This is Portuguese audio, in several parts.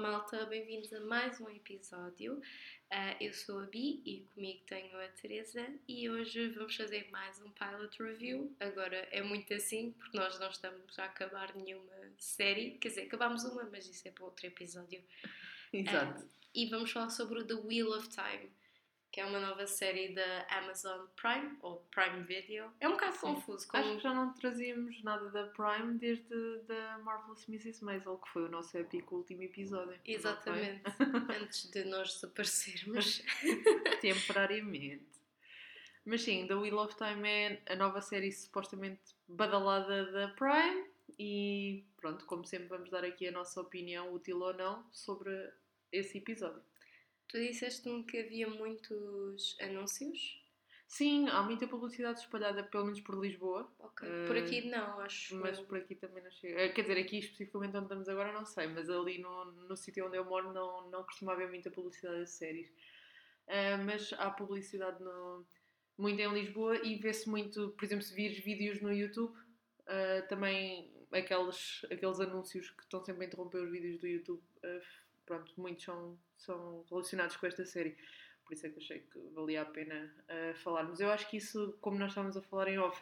malta, bem-vindos a mais um episódio. Uh, eu sou a Bi e comigo tenho a Teresa e hoje vamos fazer mais um pilot review. Agora é muito assim porque nós não estamos a acabar nenhuma série, quer dizer, acabámos uma, mas isso é para outro episódio. Exato. Uh, e vamos falar sobre o The Wheel of Time que é uma nova série da Amazon Prime, ou Prime Video. É um bocado Sim. confuso. Como... Acho que já não trazíamos nada da Prime desde da Marvelous Mrs. Maisel, que foi o nosso épico último episódio. Exatamente. Antes de nós desaparecermos. Temporariamente. Mas sim, The Wheel of Time é a nova série supostamente badalada da Prime e pronto, como sempre vamos dar aqui a nossa opinião, útil ou não, sobre esse episódio. Tu disseste-me que havia muitos anúncios? Sim, há muita publicidade espalhada, pelo menos por Lisboa. Ok. Por aqui não, acho. Mas por aqui também não chega. Eh, quer dizer, aqui especificamente onde estamos agora não sei, mas ali no, no sítio onde eu moro não, não costuma haver muita publicidade de séries. Uh, mas há publicidade no, muito em Lisboa e vê-se muito, por exemplo, se vires vídeos no YouTube, uh, também aqueles, aqueles anúncios que estão sempre a interromper os vídeos do YouTube, uh, pronto, muitos são são relacionados com esta série. Por isso é que achei que valia a pena uh, falarmos. Eu acho que isso, como nós estávamos a falar em off,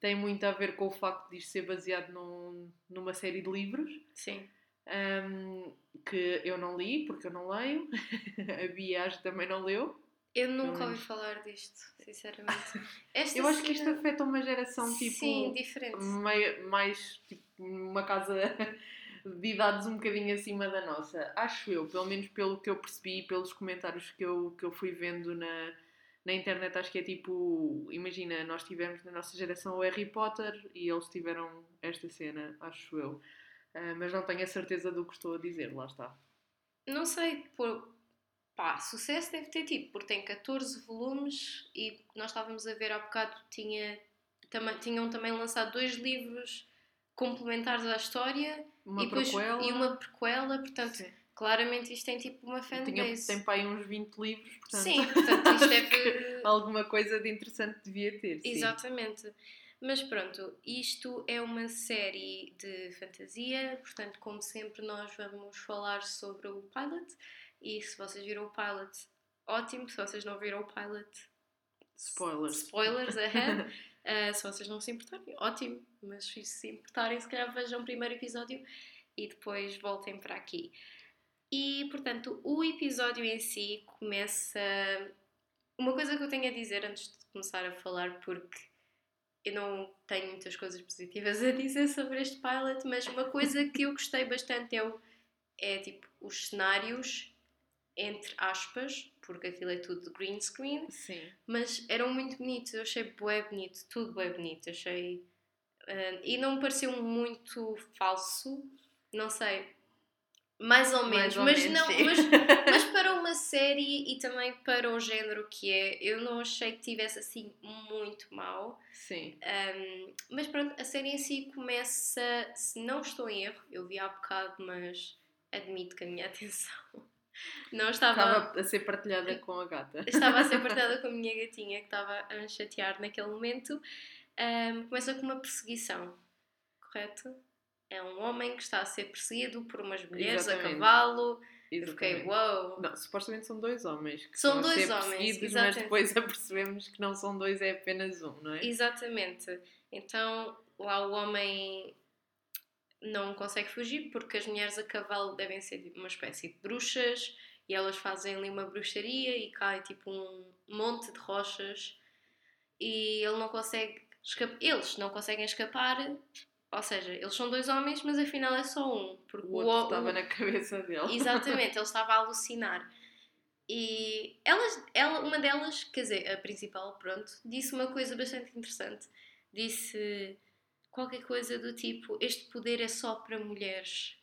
tem muito a ver com o facto de isto ser baseado num, numa série de livros. Sim. Um, que eu não li, porque eu não leio. a Bia também não leu. Eu nunca ouvi falar disto, sinceramente. Esta eu acho que isto afeta uma geração tipo. Sim, diferente. Meio, mais tipo uma casa de idades um bocadinho acima da nossa. Acho eu, pelo menos pelo que eu percebi, pelos comentários que eu, que eu fui vendo na, na internet, acho que é tipo, imagina, nós tivemos na nossa geração o Harry Potter e eles tiveram esta cena, acho eu. Uh, mas não tenho a certeza do que estou a dizer, lá está. Não sei, por, pá, sucesso deve ter tido, porque tem 14 volumes e nós estávamos a ver há bocado, tinha, tam, tinham também lançado dois livros complementares à história uma e, depois, e uma prequela, portanto, Sim. claramente isto tem tipo uma fanbase. Tem para aí uns 20 livros, portanto, Sim, portanto isto é que... alguma coisa de interessante devia ter. Sim. Exatamente. Mas pronto, isto é uma série de fantasia, portanto, como sempre, nós vamos falar sobre o pilot. E se vocês viram o pilot, ótimo. Se vocês não viram o pilot, spoilers. Spoilers ahead. Uh, se vocês não se importarem, ótimo, mas se se importarem, se calhar vejam o primeiro episódio e depois voltem para aqui. E portanto, o episódio em si começa. Uma coisa que eu tenho a dizer antes de começar a falar, porque eu não tenho muitas coisas positivas a dizer sobre este pilot, mas uma coisa que eu gostei bastante é, o, é tipo os cenários entre aspas, porque aquilo é tudo green screen, Sim. mas eram muito bonitos, eu achei bué bonito, tudo bué bonito, achei... Uh, e não me pareceu muito falso, não sei, mais ou menos, mais ou mas menos, não, mas, mas, para uma série e também para o género que é, eu não achei que tivesse assim muito mal. Sim. Um, mas pronto, a série em si começa, se não estou em erro, eu vi há bocado, mas admito que a minha atenção não estava, estava a ser partilhada com a gata. Estava a ser partilhada com a minha gatinha que estava a me chatear naquele momento. Um, começa com uma perseguição, correto? É um homem que está a ser perseguido por umas mulheres Exatamente. a cavalo. Exatamente. Eu fiquei! Wow. Não, supostamente são dois homens que são dois homens, mas depois apercebemos que não são dois, é apenas um, não é? Exatamente. Então lá o homem não consegue fugir porque as mulheres a cavalo devem ser uma espécie de bruxas e elas fazem ali uma bruxaria e cai tipo um monte de rochas e ele não consegue eles não conseguem escapar ou seja, eles são dois homens mas afinal é só um porque o outro o, estava na cabeça dele. Exatamente, ele estava a alucinar. E elas, ela, uma delas, quer dizer, a principal, pronto, disse uma coisa bastante interessante. Disse qualquer coisa do tipo: este poder é só para mulheres.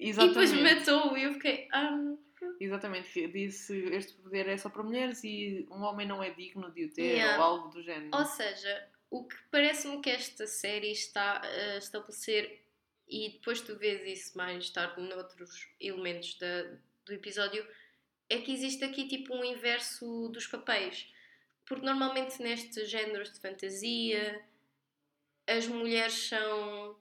Exatamente. E depois matou e eu fiquei. Um... Exatamente, disse este poder é só para mulheres e um homem não é digno de o ter yeah. ou algo do género. Ou seja, o que parece-me que esta série está a estabelecer, e depois tu vês isso mais tarde noutros elementos da, do episódio, é que existe aqui tipo um inverso dos papéis. Porque normalmente nestes géneros de fantasia as mulheres são,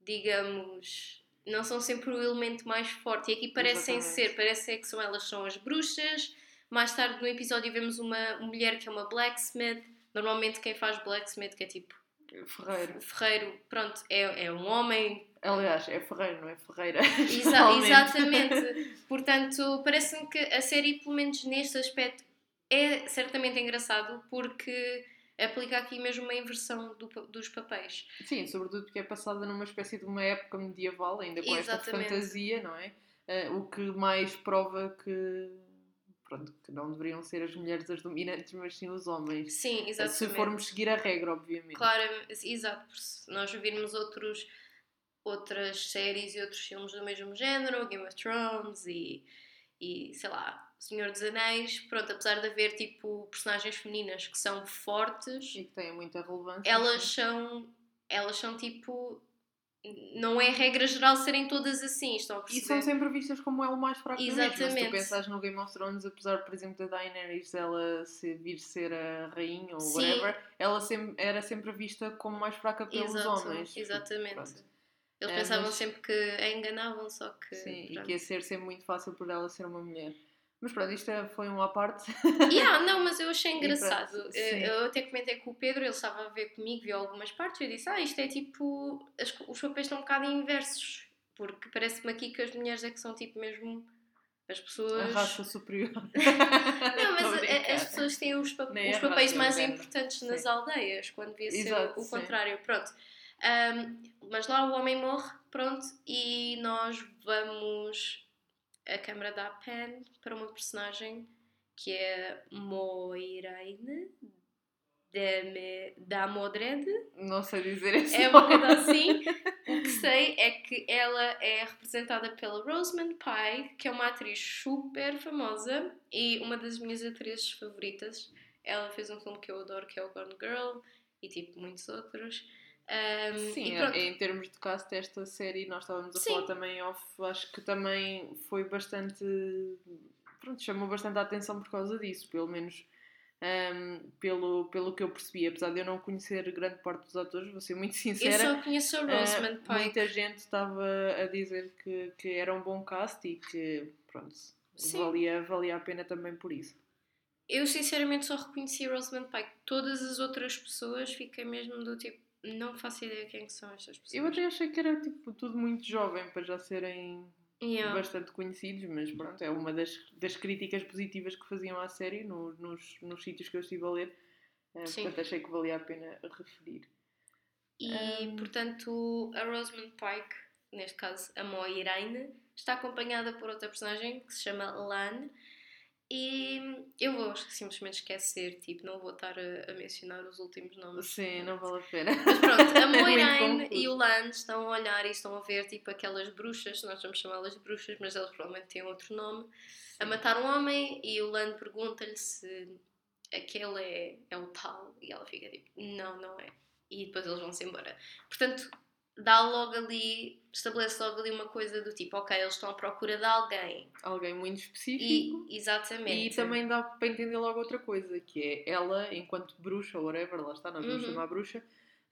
digamos, não são sempre o elemento mais forte. E aqui parecem Exatamente. ser, parece que são elas são as bruxas. Mais tarde no episódio vemos uma mulher que é uma blacksmith. Normalmente quem faz blacksmith, que é tipo Ferreiro. ferreiro, pronto, é, é um homem. Aliás, é Ferreiro, não é Ferreira. Exa- exatamente. Portanto, parece-me que a série, pelo menos neste aspecto, é certamente engraçado porque aplica aqui mesmo uma inversão do dos papéis. Sim, sobretudo porque é passada numa espécie de uma época medieval, ainda com esta Exatamente. fantasia, não é? Eh, o que mais prova que, pronto, que não deveriam ser as mulheres as dominantes, mas sim os homens. Sim, Se exatamente. formos seguir a regra, obviamente. Claro, exato. Se nós virmos outros, outras séries e outros filmes do mesmo género, Game of Thrones e, e sei lá, Senhor dos Anéis, pronto, apesar de haver tipo personagens femininas que são fortes, E que têm muita relevância. elas são, elas são tipo. Não é regra geral serem todas assim, estão a E perceber? são sempre vistas como ela mais fraca mesmo. Mas se Exatamente. tu pensares no Game of Thrones, apesar, por exemplo, da Daenerys ela se vir ser a rainha ou Sim. whatever, ela sempre, era sempre vista como mais fraca pelos Exato, homens. Exatamente. Pronto. Eles É, pensavam mas- sempre que a enganavam, só que. Sim, e pronto. que ia ser sempre muito fácil por ela ser uma mulher. Mas pronto, isto é- foi um à parte. Yeah, não, mas eu achei engraçado. pronto, Eu, até comentei com o Pedro, ele estava a ver comigo, viu algumas partes, e eu disse: Ah, isto é tipo. as os papéis estão um bocado inversos, porque parece-me aqui que as mulheres é que são tipo mesmo. As A pessoas. raça superior. Não, mas a a- as pessoas têm os, pa- os a papéis mais importantes nas Sim. aldeias, quando devia ser Exato, o, contrário. Pronto. Ahm, mas lá o homem morre, pronto, e nós vamos. A câmara dá pan para uma personagem que é Moiraine da, Modred. Não sei dizer esse É uma coisa assim. O que sei é que ela é representada pela Rosamund Pike, que é uma atriz super famosa e uma das minhas atrizes favoritas. Ela fez um filme que eu adoro, que é o Gone Girl, e tipo muitos outros. Um, Sim, em termos de cast desta série, nós estávamos a Sim. falar também off, acho que também foi bastante. Pronto, chamou bastante a atenção por causa disso, pelo menos ahm, pelo, pelo que eu percebi. Apesar de eu não conhecer grande parte dos atores, vou ser muito Eu sincera. só conheço a Rosamund ah, Pike. muita gente estava a dizer que, que era um bom cast e que, pronto, Sim. valia, valia a pena também por isso. Eu sinceramente só reconheci Rosamund Pike. Todas as outras pessoas fiquei mesmo do tipo, não faço ideia quem que são estas pessoas. Eu até achei que era tipo, tudo muito jovem para já serem Yeah. bastante conhecidos, mas pronto, é uma das, das críticas positivas que faziam à série no- nos, nos sítios que eu estive a ler. Eh, Sim. portanto, achei que valia a pena referir. E, Ahm. portanto, a Rosamund Pike, neste caso a Moiraine, está acompanhada por outra personagem que se chama Lan. E eu vou simplesmente esquecer, tipo, não vou estar a, a mencionar os últimos nomes. Sim, não vale a pena. Mas pronto, a É Moiraine e o Lan estão a olhar e estão a ver, tipo, aquelas bruxas, nós vamos chamá-las de bruxas, mas elas provavelmente têm outro nome, a matar um homem e o Lan pergunta-lhe se aquele é, é o tal e ela fica tipo, não, não é. E depois eles vão-se embora. Portanto, dá logo ali, estabelece logo ali uma coisa do tipo, ok, eles estão à procura de alguém. Alguém muito específico. E, exatamente. E também dá para entender logo outra coisa, que é ela, enquanto bruxa, ou whatever, lá está, nós vamos Uhum. chamar bruxa,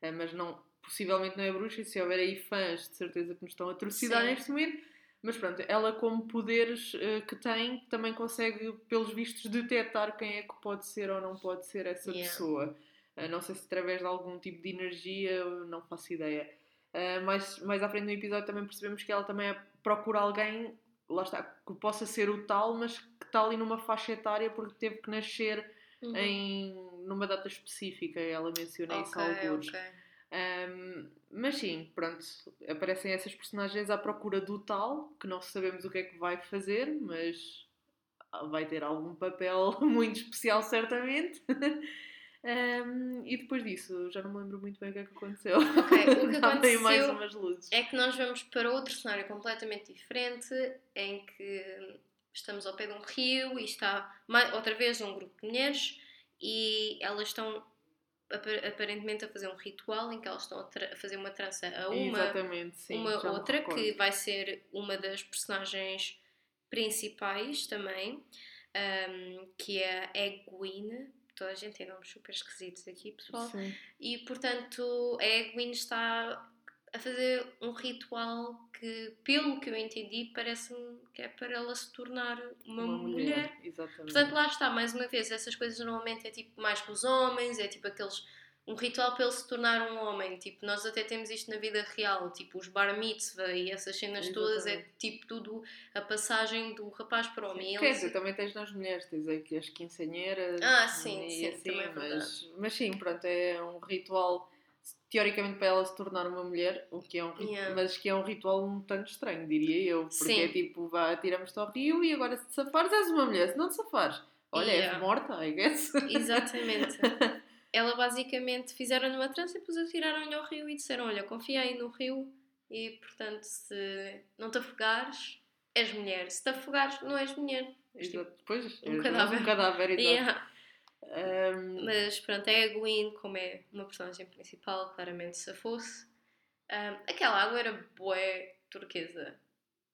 eh, mas não, possivelmente não é bruxa, e se houver aí fãs, de certeza que nos estão a trucidar neste momento, mas pronto, ela como poderes eh, que tem, também consegue, pelos vistos, detectar quem é que pode ser ou não pode ser essa Yeah. pessoa. Eh, não sei se através de algum tipo de energia, não faço ideia. Eh, mais, mais à frente no episódio também percebemos que ela também é- procura alguém, lá está, que possa ser o tal, mas que está ali numa faixa etária porque teve que nascer Uhum. em, numa data específica. Ela menciona isso Ok, alguns. ok. Um, mas sim, pronto, aparecem essas personagens à procura do tal, que não sabemos o que é que vai fazer, mas vai ter algum papel muito especial, certamente. Um, e depois disso, já não me lembro muito bem o que é que aconteceu. Ok, o que mais aconteceu. É que nós vamos para outro cenário completamente diferente, em que estamos ao pé de um rio e está mai- outra vez um grupo de mulheres e elas estão apa- aparentemente a fazer um ritual em que elas estão a, fazer uma trança a uma, sim. uma outra que vai ser uma das personagens principais também, ahm, que é a Egwene. Toda a gente tem nomes super esquisitos aqui, pessoal. Sim. E portanto a Egwene está a fazer um ritual que, pelo que eu entendi, parece-me que é para ela se tornar uma, uma mulher. mulher. Exatamente. Portanto, lá está, mais uma vez, essas coisas normalmente é tipo mais com os homens, é tipo aqueles um ritual para ele se tornar um homem. Tipo, nós até temos isto na vida real, tipo os bar mitzvah e essas cenas Exatamente. todas, é tipo tudo a passagem do rapaz para o homem. Quer dizer, também tens nas mulheres, tens aqui as quinceanheiras. Ah, sim, sim, assim, também é mas, mas sim, pronto, é um ritual teoricamente para ela se tornar uma mulher, o que é um yeah. mas que é um ritual um tanto estranho, diria eu, porque Sim. é tipo, vá, tiramos-te ao rio e agora se te safares és uma mulher, se não te safares, olha, yeah. és morta, I guess. Exatamente. ela basicamente fizeram numa trança e depois atiraram-lhe ao rio e disseram: Olha, confia aí no rio e portanto, se não te afogares, és mulher. Se te afogares, não és mulher. Exato. Tipo, pois, um cadáver. Um cadáver, exato. Yeah. Um... Mas pronto, é a Gwyn, como é uma personagem principal, claramente se fosse. Um, aquela água era boé turquesa.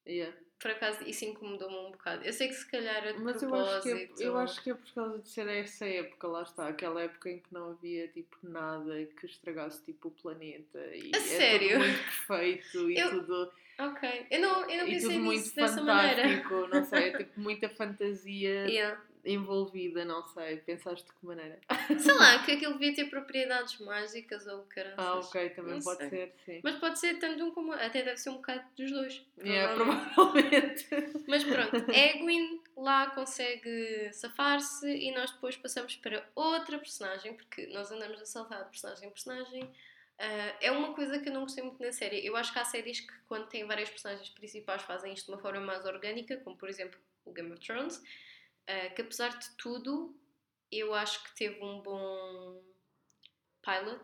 Yeah por acaso isso incomodou-me um bocado. Eu sei que se calhar é de Mas eu acho, que é, eu acho que é por causa de ser essa época, lá está, aquela época em que não havia tipo nada que estragasse tipo o planeta e a é sério? tudo muito perfeito e eu... tudo. Ok, eu não, eu não pensei nisso muito dessa fantástico, maneira. não sei, é tipo muita fantasia. Yeah envolvida, não sei. Pensaste de que maneira? Sei lá, que aquilo devia ter propriedades mágicas ou caramba. Ah, ok, também não pode sei. ser, sim. Mas pode ser tanto um como. Até deve ser um bocado dos dois. Yeah, provavelmente. Mas pronto, Egwin lá consegue safar-se e nós depois passamos para outra personagem, porque nós andamos a saltar de personagem em personagem. Uh, é uma coisa que eu não gostei muito na série. Eu acho que há séries que, quando têm várias personagens principais, fazem isto de uma forma mais orgânica, como por exemplo o Game of Thrones. Uh, que apesar de tudo, eu acho que teve um bom pilot.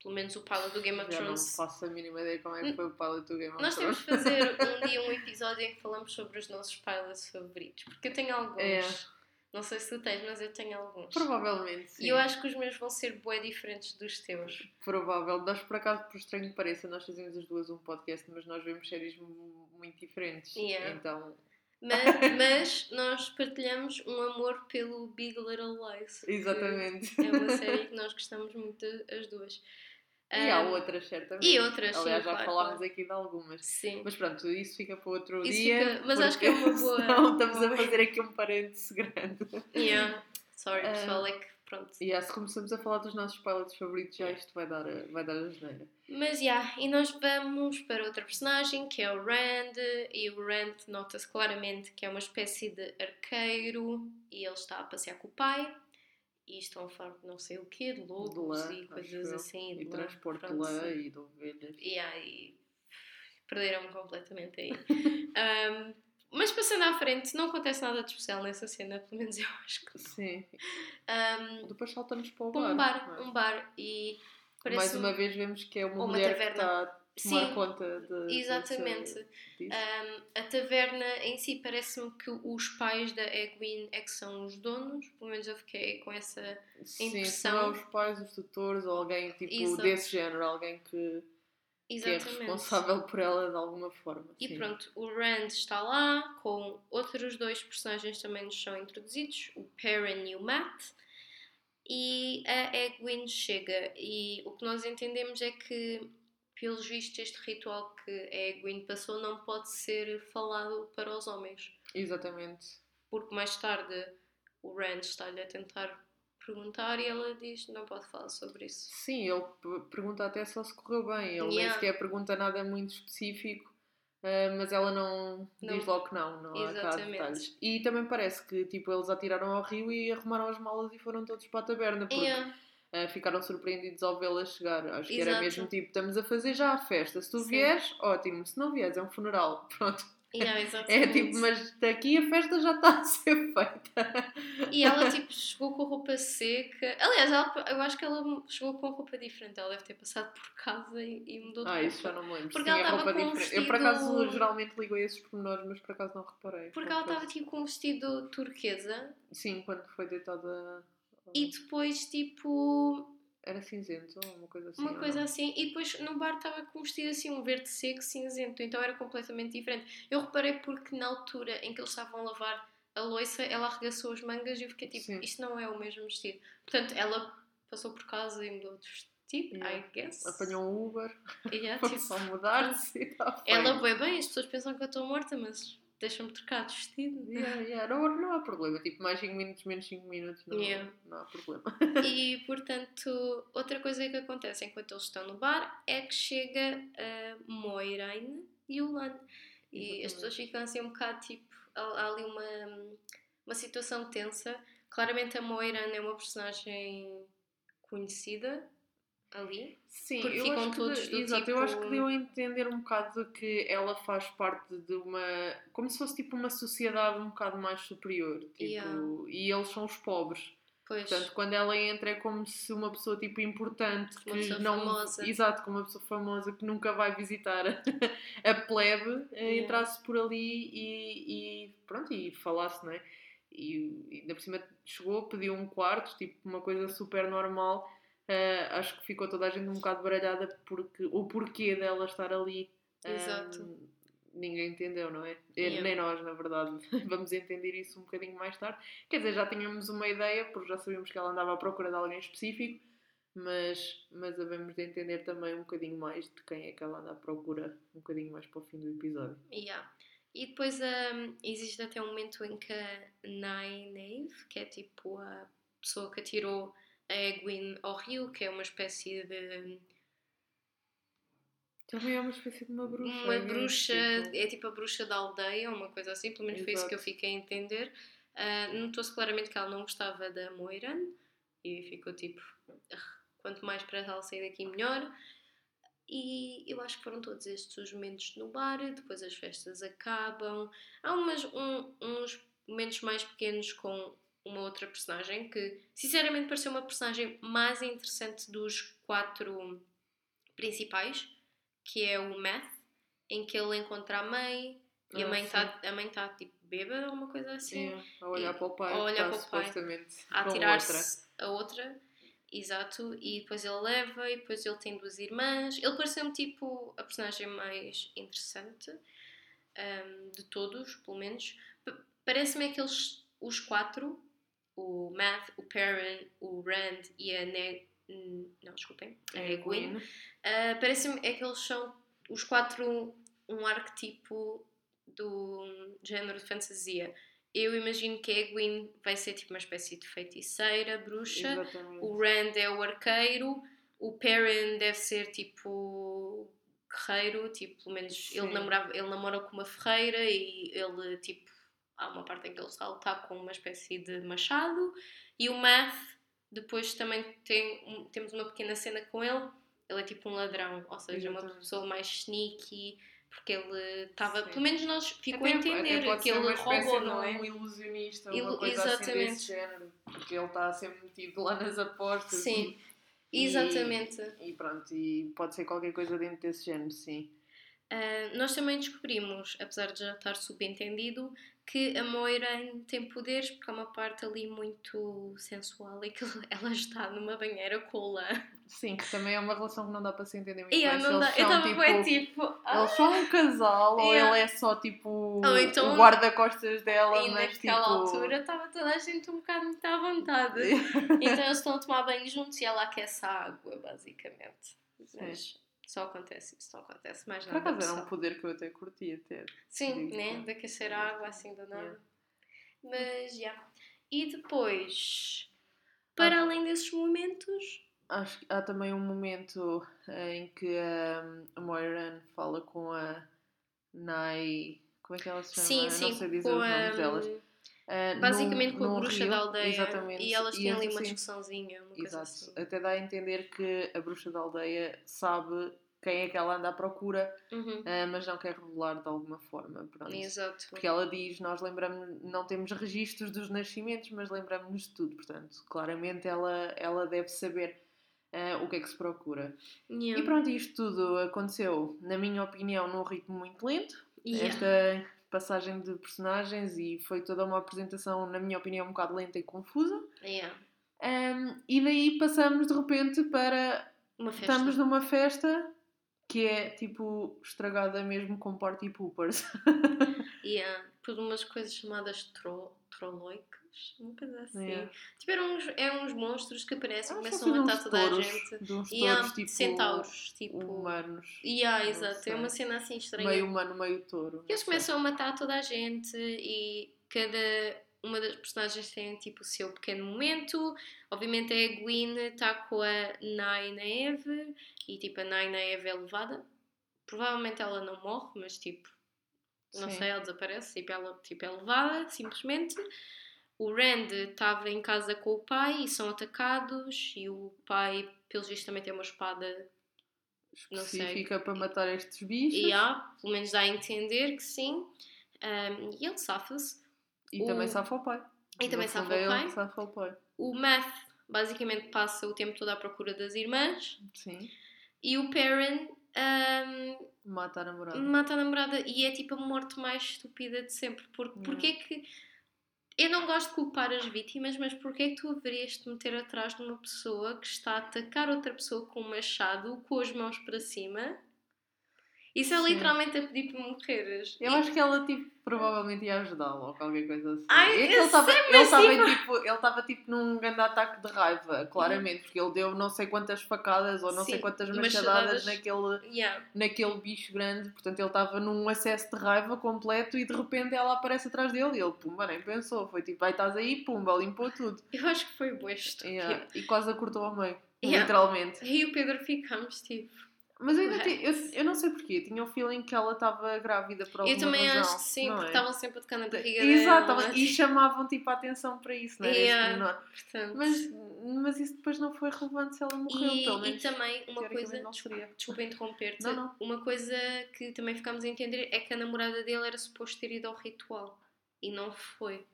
Pelo menos o pilot do Game of Já Thrones. não faço a mínima ideia como é que foi o pilot do Game of Nós Thrones. Nós temos de fazer um dia um episódio em que falamos sobre os nossos pilots favoritos. Porque eu tenho alguns. É. Não sei se tu tens, mas eu tenho alguns. Provavelmente, sim. E eu acho que os meus vão ser bué diferentes dos teus. Provável. Nós, por acaso, por estranho que pareça, nós fazemos as duas um podcast, mas nós vemos séries muito diferentes. Yeah. Então mas, mas, nós partilhamos um amor pelo Big Little Lies. Exatamente. É uma série que nós gostamos muito, as duas. E há outras, certamente. E outras, Aliás, sim, já claro, falámos claro. aqui de algumas. Sim. Mas pronto, isso fica para outro isso dia. Fica, mas acho que é uma boa. Não, estamos a fazer aqui um parênteses grande. Yeah. Sorry, pessoal, é que pronto. E yeah, se começamos a falar dos nossos pilots favoritos, já isto vai dar, vai dar a geneira. Mas já, yeah, e nós vamos para outra personagem que é o Rand, e o Rand nota-se claramente que é uma espécie de arqueiro e ele está a passear com o pai. E estão a falar de não sei o quê, de lobos e coisas assim. E transporte de lã e de ovelhas. E aí perderam-me completamente aí. um, mas passando à frente, não acontece nada de especial nessa cena, pelo menos eu acho que. Sim. Um, Depois saltamos para o bar. Um bar, é? um bar. E mais uma vez vemos que é uma, uma mulher taverna. que está a tomar Sim, conta de. Exatamente. Um, a taverna em si parece-me que os pais da Egwin é que são os donos, pelo menos eu fiquei com essa Sim, impressão. são os pais, os tutores, ou alguém tipo Exato. desse género, alguém que. Exatamente. que é responsável por ela de alguma forma. E sim. pronto, o Rand está lá, com outros dois personagens também nos são introduzidos, o Perrin e o Matt. E a Egwin chega, e o que nós entendemos é que, pelos vistos, este ritual que a Egwin passou não pode ser falado para os homens. Exatamente. Porque mais tarde o Rand está-lhe a tentar perguntar e ela diz não pode falar sobre isso. Sim, ele pergunta até só se correu bem. Ele Yeah. nem sequer pergunta nada muito específico, uh, mas ela não, Não. diz logo que não, não há Exatamente. detalhes. E também parece que tipo, eles atiraram ao rio e arrumaram as malas e foram todos para a taberna, porque Yeah. uh, ficaram surpreendidos ao vê-la chegar. Acho que era Exato. mesmo tipo, estamos a fazer já a festa. Se tu Sim. vieres, ótimo. Se não vieres, é um funeral. Pronto. Yeah, É tipo, mas daqui a festa já está a ser feita. E ela tipo chegou com roupa seca. Aliás, ela, eu acho que ela chegou com roupa diferente. Ela deve ter passado por casa e, e mudou de Ah, roupa. isso já não me lembro. Porque Tinha ela tava roupa com um diferente. Eu por acaso vestido- geralmente ligo a esses pormenores, mas por acaso não reparei. Porque ela estava tipo com um vestido turquesa Sim, quando foi deitada. e depois tipo Era cinzento, uma coisa assim. uma ou coisa não? assim. E depois no bar estava com um vestido assim, um verde seco cinzento. Então era completamente diferente. Eu reparei porque na altura em que eles estavam a lavar a louça, ela arregaçou as mangas e eu fiquei tipo, Sim. isto não é o mesmo vestido. Portanto, ela passou por casa e mudou de vestido, Yeah. I guess. Apanhou um Uber, Yeah, tipo, só mudar-se e está ela foi bem, as pessoas pensam que eu estou morta, mas deixa-me trocar de vestido. Yeah, yeah, não, não há problema. Tipo, mais 5 minutos, menos 5 minutos, não, Yeah. não há problema. E portanto, outra coisa que acontece enquanto eles estão no bar é que chega a Moiraine e o Lan. E as pessoas ficam assim um bocado tipo. Há, há ali uma, uma situação tensa. Claramente a Moiraine é uma personagem conhecida ali. Sim, Porque eu ficam acho que, todos do exato, eu tipo- acho que deu a entender um bocado que ela faz parte de uma. como se fosse tipo uma sociedade um bocado mais superior. Tipo, Yeah. E eles são os pobres. Pois. Portanto, quando ela entra é como se uma pessoa tipo importante Uma que pessoa não. famosa. Exato, como uma pessoa famosa que nunca vai visitar a plebe, eh, Yeah. entrasse por ali e, e pronto, e falasse, não é? E ainda por cima chegou, pediu um quarto, tipo uma coisa super normal. Eh, acho que ficou toda a gente um bocado baralhada porque o porquê dela estar ali. Exato. ninguém entendeu, não é? Eh, Yeah. Nem nós, na verdade. Vamos entender isso um bocadinho mais tarde. Quer dizer, já tínhamos uma ideia, porque já sabíamos que ela andava à procura de alguém específico, mas, mas havemos de entender também um bocadinho mais de quem é que ela anda à procura, um bocadinho mais para o fim do episódio. Yeah. E depois hum, existe até um momento em que a Nynaeve, que é tipo a pessoa que atirou a Egwene ao rio, que é uma espécie de. Também é uma espécie de uma bruxa. Uma é bruxa, tipo- é tipo a bruxa da aldeia, uma coisa assim, pelo menos foi isso que eu Exato. fiquei a entender. Ah, Notou-se claramente que ela não gostava da Moiran e ficou tipo, "Ah, quanto mais para ela sair daqui, melhor. E eu acho que foram todos estes os momentos no bar, depois as festas acabam. Há umas, um- uns momentos mais pequenos com uma outra personagem que, sinceramente, pareceu uma personagem mais interessante dos quatro principais, que é o Math, em que ele encontra a mãe e a Ah, mãe sim. está a mãe tá, tipo bêbada ou uma coisa assim, É, a olhar E- para o pai, a que olhar está para o pai. a atirar-se a outra. Exato, e depois ele leva, e depois ele tem duas irmãs. Ele pareceu-me tipo a personagem mais interessante ahm, de todos, pelo menos. Pa- Parece-me aqueles, os quatro, o Matt, o Perrin, o Rand e a Ne... Não, desculpem, a É, Egwene. Gwen. Uh, Parece-me é que eles são os quatro um arquetipo do género de fantasia. Eu imagino que a Egwene vai ser tipo uma espécie de feiticeira, bruxa. Exatamente. O Rand é o arqueiro. O Perrin deve ser tipo guerreiro, tipo, pelo menos ele, namorava, ele namora com uma ferreira e ele tipo há uma parte em que ele está com uma espécie de machado. E o Math, depois também tem, um- temos uma pequena cena com ele. Ele é tipo um ladrão, ou seja, uma pessoa mais sneaky, porque ele estava. Pelo menos nós ficou a Até- até entender pode que ele roubou, não é? Um ilusionista, Ilu- uma coisa assim exatamente. desse género. Porque ele está sempre metido lá nas apostas. Sim, e- exatamente. E, pronto, e pode ser qualquer coisa dentro desse género, sim. Uh, nós também descobrimos, apesar de já estar subentendido, que a Moira tem poderes, porque há uma parte ali muito sensual e que ela está numa banheira com o lã. Sim, que também é uma relação que não dá para se entender muito eu bem. não dá, eles eu são, estava tipo, bem tipo. ah, Eles são um casal ou Yeah. ele é só tipo Ou então- o guarda-costas dela, e mas naquela tipo. altura estava toda a gente um bocado muito à vontade. então eles estão a tomar banho juntos e ela aquece a água, basicamente. Mas só acontece isso, não acontece mais Por nada. acaso era um poder que eu até curtia ter. Sim, digo, né? yeah. De aquecer a água assim do nada. Yeah. Mas, já. E depois, para além desses momentos, Acho que há também um momento em que a, a Moiran fala com a Nai. Como é que ela se chama? sim, sim, não sei dizer os a, nomes delas. Ah, basicamente num- com a bruxa rio, da aldeia. Exatamente. E elas têm ali essa, uma sim, discussãozinha, uma coisa Exato. assim. Até dá a entender que a bruxa da aldeia sabe quem é que ela anda à procura, Uhum. ah, mas não quer revelar de alguma forma. Pronto. Exato. Porque ela diz, nós lembramos, não temos registros dos nascimentos, mas lembramos de tudo. Portanto, claramente ela, ela deve saber ah, o que é que se procura. Yeah. E pronto, isto tudo aconteceu, na minha opinião, num ritmo muito lento. Yeah. Esta passagem de personagens e foi toda uma apresentação, na minha opinião, um bocado lenta e confusa. Yeah. Um, e daí passamos de repente para. Uma festa. Estamos numa festa que é tipo estragada mesmo com party poopers. Yeah. Por umas coisas chamadas tro troloicas. Uma coisa assim. Yeah. Tipo, eram uns, eram uns monstros que aparecem, começam a de matar toda a gente. De uns E há tipo. centauros, tipo. Humanos. Yeah, não exato, é uma cena assim estranha. Meio humano, meio touro. E eles começam a matar toda a gente e cada uma das personagens tem tipo o seu pequeno momento. Obviamente a Gwyn está com a Nynaeve e tipo a Nynaeve é levada. Provavelmente ela não morre, mas tipo, não Sim. sei, ela desaparece, tipo, ela tipo, é levada, simplesmente. O Rand estava em casa com o pai e são atacados e o pai, pelos vistos, também tem uma espada não sei. Específica para matar estes bichos. e há, pelo menos dá a entender que sim. Um, e ele safa-se. E também O- safa o pai. E também safa o pai. safa o pai. O Math basicamente passa o tempo todo à procura das irmãs. Sim. E o Perrin um, Mata a namorada. mata a namorada. E é tipo a morte mais estúpida de sempre. Porque, porque é que. Eu não gosto de culpar as vítimas, mas porquê é que tu haverias de meter atrás de uma pessoa que está a atacar outra pessoa com um machado, com as mãos para cima? Isso é Sim. literalmente a pedir para morreres. Eu E- acho que ela tipo, provavelmente ia ajudá-lo ou qualquer coisa assim. Ai, é que ele estava sei, estava tipo- tipo, ele estava tipo num grande ataque de raiva, claramente, porque ele deu não sei quantas facadas ou não sei Sim, quantas machadadas. machadadas naquele, Yeah. naquele bicho grande, portanto ele estava num acesso de raiva completo e de repente ela aparece atrás dele e ele, pumba, nem pensou, foi tipo, vai estás aí, pumba, limpou tudo. Eu acho que foi estúpido. Yeah, E quase a cortou ao meio, Yeah. literalmente. E o Pedro ficamos tipo. Mas ainda ti- eu, eu não sei porquê, tinha o feeling que ela estava grávida por alguma eu também razão. acho que sim, porque é? estavam sempre a tocar na barriga Exato, dela. tava- e chamavam tipo a atenção para isso, não esse Yeah. Mas, mas isso depois não foi relevante se ela morreu, e, pelo e menos. também uma coisa, não seria. desculpa interromper-te, uma coisa que também ficámos a entender é que a namorada dele era suposto ter ido ao ritual e não foi.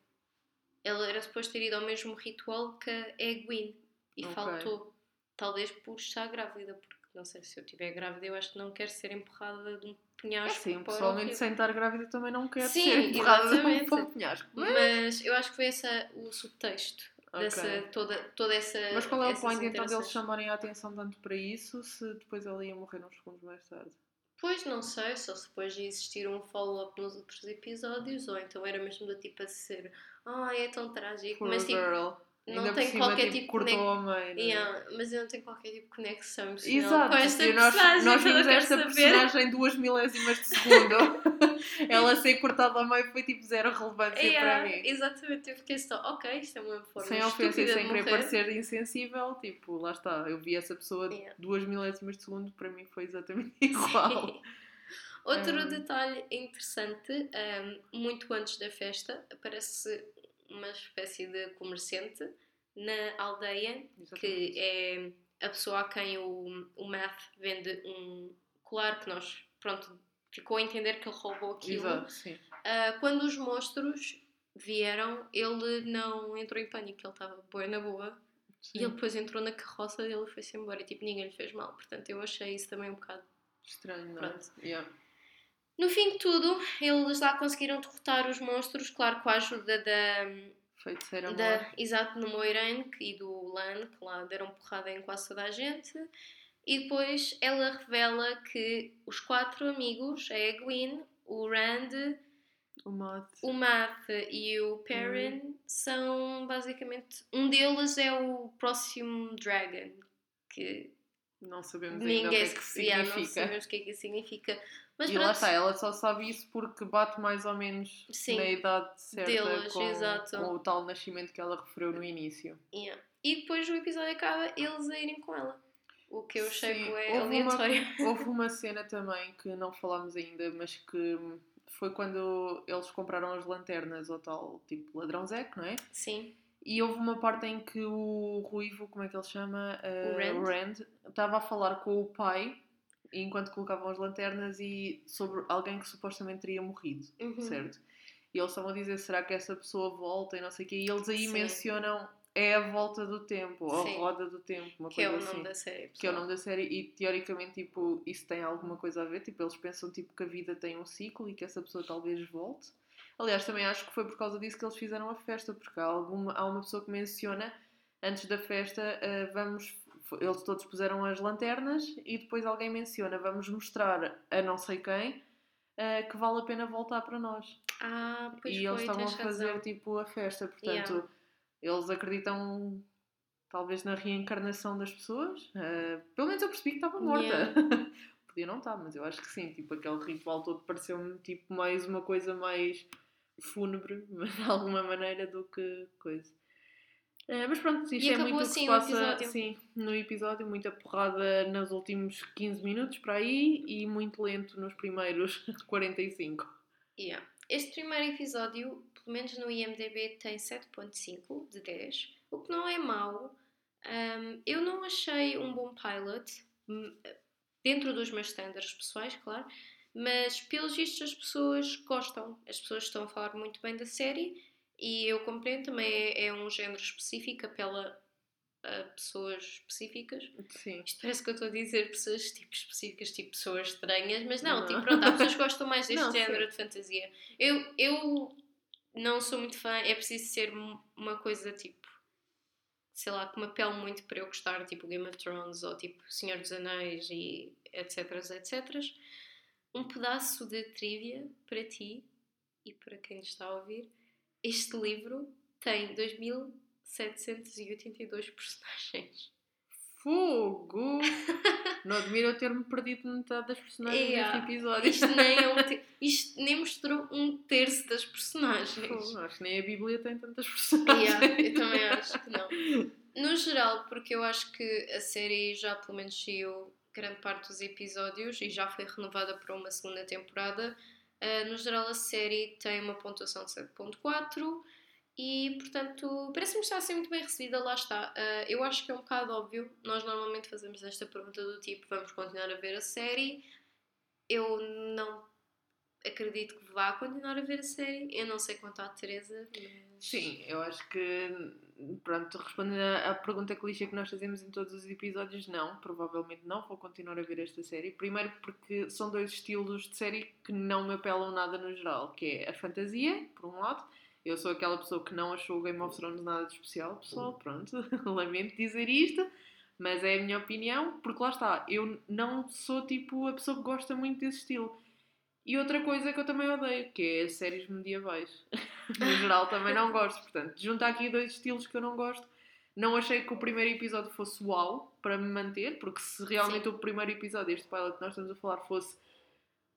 Ela era suposto ter ido ao mesmo ritual que a Egwin e Ok. faltou. Talvez por estar grávida, porque não sei se eu estiver grávida, eu acho que não quero ser empurrada de um É penhasco. para o pessoalmente sem estar grávida também não quero Sim, ser empurrada de exatamente. um penhasco. Mas, Mas eu acho que foi esse o subtexto Ok. dessa, toda, toda essa. mas qual é o point então deles chamarem a atenção tanto para isso se depois ela ia morrer uns segundos mais tarde? Pois não sei, só se depois de existir um follow-up nos outros episódios, ou então era mesmo do tipo a ser ai é tão trágico, Poor mas tipo, girl. Não Ainda tem qualquer tipo, tipo de cortou conex- ao meio, não é? yeah, mas eu não tenho qualquer tipo de conexão emocional Exato, com esta e nós, personagem, nós então vimos esta personagem duas milésimas de segundo. Ela ser cortada ao meio foi tipo zero relevância Yeah, para mim. Exatamente, eu fiquei só, ok, isto é uma forma Sem ofensa e sem querer parecer insensível, tipo, lá está. Eu vi essa pessoa Yeah. duas milésimas de segundo, para mim foi exatamente igual. Outro Um, detalhe interessante, um, muito antes da festa, aparece uma espécie de comerciante na aldeia que é a pessoa a quem o, o Math vende um colar que nós, pronto, ficou a entender que ele roubou aquilo. Exato, sim. Ah, quando os monstros vieram, ele não entrou em pânico, ele estava boa na boa. sim. E ele depois entrou na carroça dele e foi-se embora. E tipo, ninguém lhe fez mal. Portanto, eu achei isso também um bocado Estranho, não é? Yeah. No fim de tudo, eles lá conseguiram derrotar os monstros, claro, com a ajuda da, Feiticeira da exato, no Moiran e do Lan, que lá deram porrada em quase toda a gente. E depois ela revela que os quatro amigos, a Egwin, o Rand, O mate. o Math e o Perrin, são basicamente. Um deles é o próximo Dragon, que Não sabemos ainda o que ninguém é que não sabemos o que é que significa. Mas e pronto, lá está, ela só sabe isso porque bate mais ou menos Sim, na idade certa deles, com, com o tal nascimento que ela referiu no início. Yeah. E depois o episódio acaba eles a irem com ela. O que eu achei Sim, que é houve uma- aleatório. Houve uma cena também que não falámos ainda, mas que foi quando eles compraram as lanternas ao tal tipo ladrão Zeco, não é? Sim. E houve uma parte em que o Ruivo, como é que ele chama? Eh, O Rand. Rand, estava a falar com o pai enquanto colocavam as lanternas e sobre alguém que supostamente teria morrido, Uhum. certo? E eles estavam a dizer, será que essa pessoa volta e não sei o quê, e eles aí Sim. mencionam é a volta do tempo, ou a roda do tempo, uma Que é coisa o nome assim da série. que é o pessoal. nome da série e teoricamente tipo isso tem alguma coisa a ver tipo eles pensam tipo que a vida tem um ciclo e que essa pessoa talvez volte aliás também acho que foi por causa disso que eles fizeram a festa porque há alguma há uma pessoa que menciona antes da festa ah, vamos eles todos puseram as lanternas e depois alguém menciona vamos mostrar a não sei quem ah, que vale a pena voltar para nós Ah, pois e foi, eles estavam a fazer razão. tipo a festa. Portanto, Yeah. eles acreditam talvez na reencarnação das pessoas. Ah, pelo menos eu percebi que estava morta. Yeah. Podia não estar, mas eu acho que sim. Tipo, aquele ritual todo pareceu-me tipo mais uma coisa mais fúnebre, mas de alguma maneira, do que coisa. Ah, mas pronto, isto E é muito que assim se o passa episódio. sim, no episódio, muita porrada nos últimos 15 minutos para aí e muito lento nos primeiros 45. Yeah. Este primeiro episódio, pelo menos no IMDB, tem 7.5 de 10, o que não é mau. Um, eu não achei um bom pilot, hum, dentro dos meus standards pessoais, claro, mas pelos vistos as pessoas gostam. As pessoas estão a falar muito bem da série e eu compreendo também é, é um género específico, apela a pessoas específicas. Sim. Isto parece que eu estou a dizer pessoas tipo específicas, tipo pessoas estranhas, mas não, Não. tipo, pronto, há pessoas que gostam mais deste Não, género de fantasia. Eu, eu não sou muito fã, é preciso ser um- uma coisa tipo, sei lá, que me apela muito para eu gostar, tipo Game of Thrones ou tipo Senhor dos Anéis e etc, etc. Um pedaço de trivia para ti e para quem está a ouvir. Este livro tem 2782 personagens. Fogo! Não admiro eu ter-me perdido metade das personagens Yeah. deste episódio. Isto nem, é um te- isto nem mostrou um terço das personagens. Fogo, Acho que nem a Bíblia tem tantas personagens. Yeah, eu também acho que não. No geral, porque eu acho que a série já pelo menos saiu grande parte dos episódios e já foi renovada para uma segunda temporada. Ah, no geral, a série tem uma pontuação de 7.4 e, portanto, parece-me estar a ser muito bem recebida. Lá está. Ah, eu acho que é um bocado óbvio. Nós normalmente fazemos esta pergunta do tipo: vamos continuar a ver a série? Eu não acredito que vá continuar a ver a série. Eu não sei quanto à Teresa, mas... Sim, eu acho que, pronto, respondendo à pergunta clichê que nós fazemos em todos os episódios, não, provavelmente não vou continuar a ver esta série. Primeiro porque são dois estilos de série que não me apelam nada no geral, que é a fantasia, por um lado. Eu sou aquela pessoa que não achou Game of Thrones nada de especial, pessoal, pronto, lamento dizer isto, mas é a minha opinião, porque lá está, eu não sou tipo a pessoa que gosta muito desse estilo. E outra coisa que eu também odeio, que é as séries medievais. no geral também não gosto. Portanto, junta aqui dois estilos que eu não gosto. Não achei que o primeiro episódio fosse uau para me manter, porque se realmente o primeiro episódio, este pilot que nós estamos a falar, fosse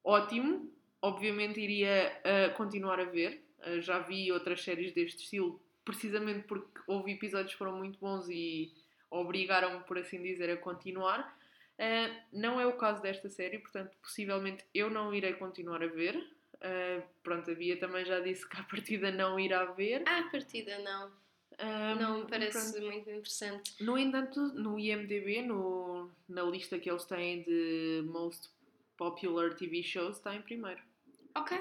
ótimo, obviamente iria uh, continuar a ver. Uh, já vi outras séries deste estilo, precisamente porque houve episódios que foram muito bons e obrigaram-me, por assim dizer, a continuar. Uh, não é o caso desta série, portanto, possivelmente eu não irei continuar a ver. Uh, pronto, a Bia também já disse que à partida não irá ver. A partida não. Um, Não me parece pronto. muito interessante. No entanto, no IMDB, no, na lista que eles têm de Most Popular TV Shows, está em primeiro. Ok,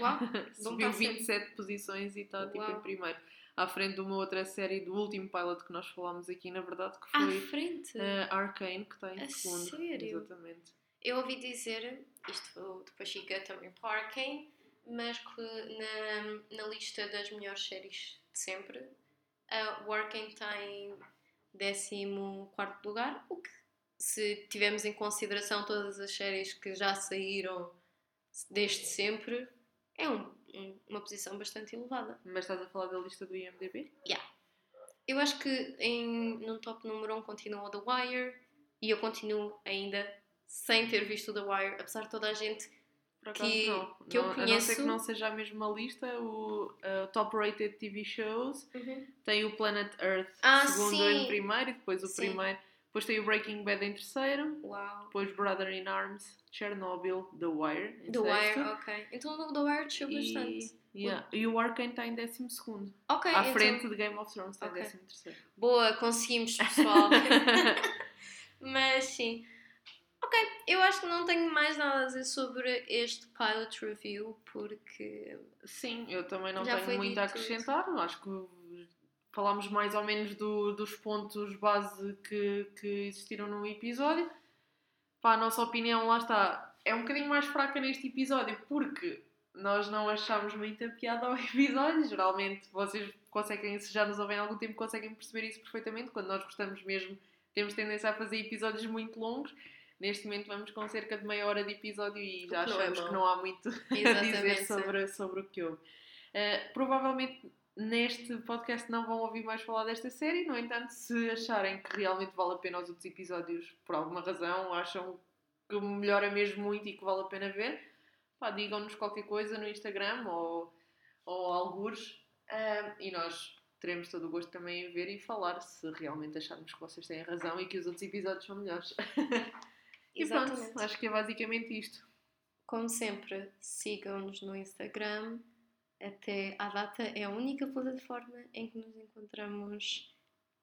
uau. Subiu passo. 27 posições e está tipo em primeiro. À frente de uma outra série do último pilot que nós falámos aqui, na verdade, que À foi frente. uh, Arcane, que está em A segundo. sério? Exatamente. Eu ouvi dizer, isto depois fica também para Arcane, mas que na, na lista das melhores séries de sempre, a o Arcane tem 14 lugar, o que, se tivermos em consideração todas as séries que já saíram desde sempre, é um- um- uma posição bastante elevada. Mas estás a falar da lista do IMDB? Eu acho que em, no top número 1 um continua o The Wire e eu continuo ainda sem ter visto o The Wire, apesar de toda a gente. Acaso Que- não. que eu Não- A não ser que conheço- não seja a mesma lista, o uh, Top Rated TV Shows tem o Planet Earth Ah, segundo sim. em primeiro e depois o Sim. primeiro. Depois tem o Breaking Bad em terceiro, Uau. depois Brother in Arms, Chernobyl, The Wire em The Wire, ok. Então o The Wire desceu bastante. E, yeah, e o Arcane está em décimo segundo. Ok, à então- frente de Game of Thrones está Ok. em décimo terceiro. Boa, conseguimos, pessoal. Mas sim. Ok, eu acho que não tenho mais nada a dizer sobre este pilot review porque. Sim, eu também não tenho muito a acrescentar. Acho que falámos mais ou menos do- dos pontos base que, que existiram no episódio. Pá, a nossa opinião, lá está, é um bocadinho mais fraca neste episódio porque nós não achámos muita piada ao episódio. Geralmente vocês conseguem, se já nos ouvem há algum tempo, conseguem perceber isso perfeitamente. Quando nós gostamos mesmo, temos tendência a fazer episódios muito longos. Neste momento vamos com cerca de meia hora de episódio e já que não é achamos que mau. não há muito a dizer Exatamente. sobre, sobre o que houve. Uh, provavelmente neste podcast não vão ouvir mais falar desta série, no entanto, se acharem que realmente vale a pena os outros episódios por alguma razão, acham que melhora mesmo muito e que vale a pena ver, pá, digam-nos qualquer coisa no Instagram ou, ou algures uh, e nós teremos todo o gosto também em ver e falar se realmente acharmos que vocês têm razão e que os outros episódios são melhores. e pronto, acho que é basicamente isto. Como sempre, sigam-nos no Instagram. Até à data é a única plataforma em que nos encontramos,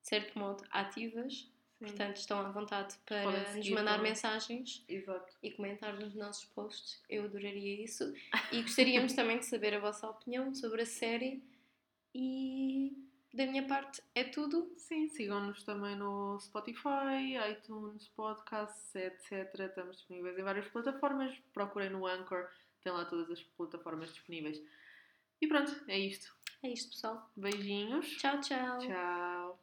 de certo modo, ativas. Portanto, estão à vontade para nos mandar também. mensagens Exato. e comentar nos nossos posts. Eu adoraria isso. E gostaríamos também de saber a vossa opinião sobre a série. E da minha parte é tudo. Sim, sigam-nos também no Spotify, iTunes, Podcasts, etc. Estamos disponíveis em várias plataformas. Procurem no Anchor, tem lá todas as plataformas disponíveis. E pronto, é isto. É isto, pessoal. Beijinhos. Tchau, tchau. Tchau.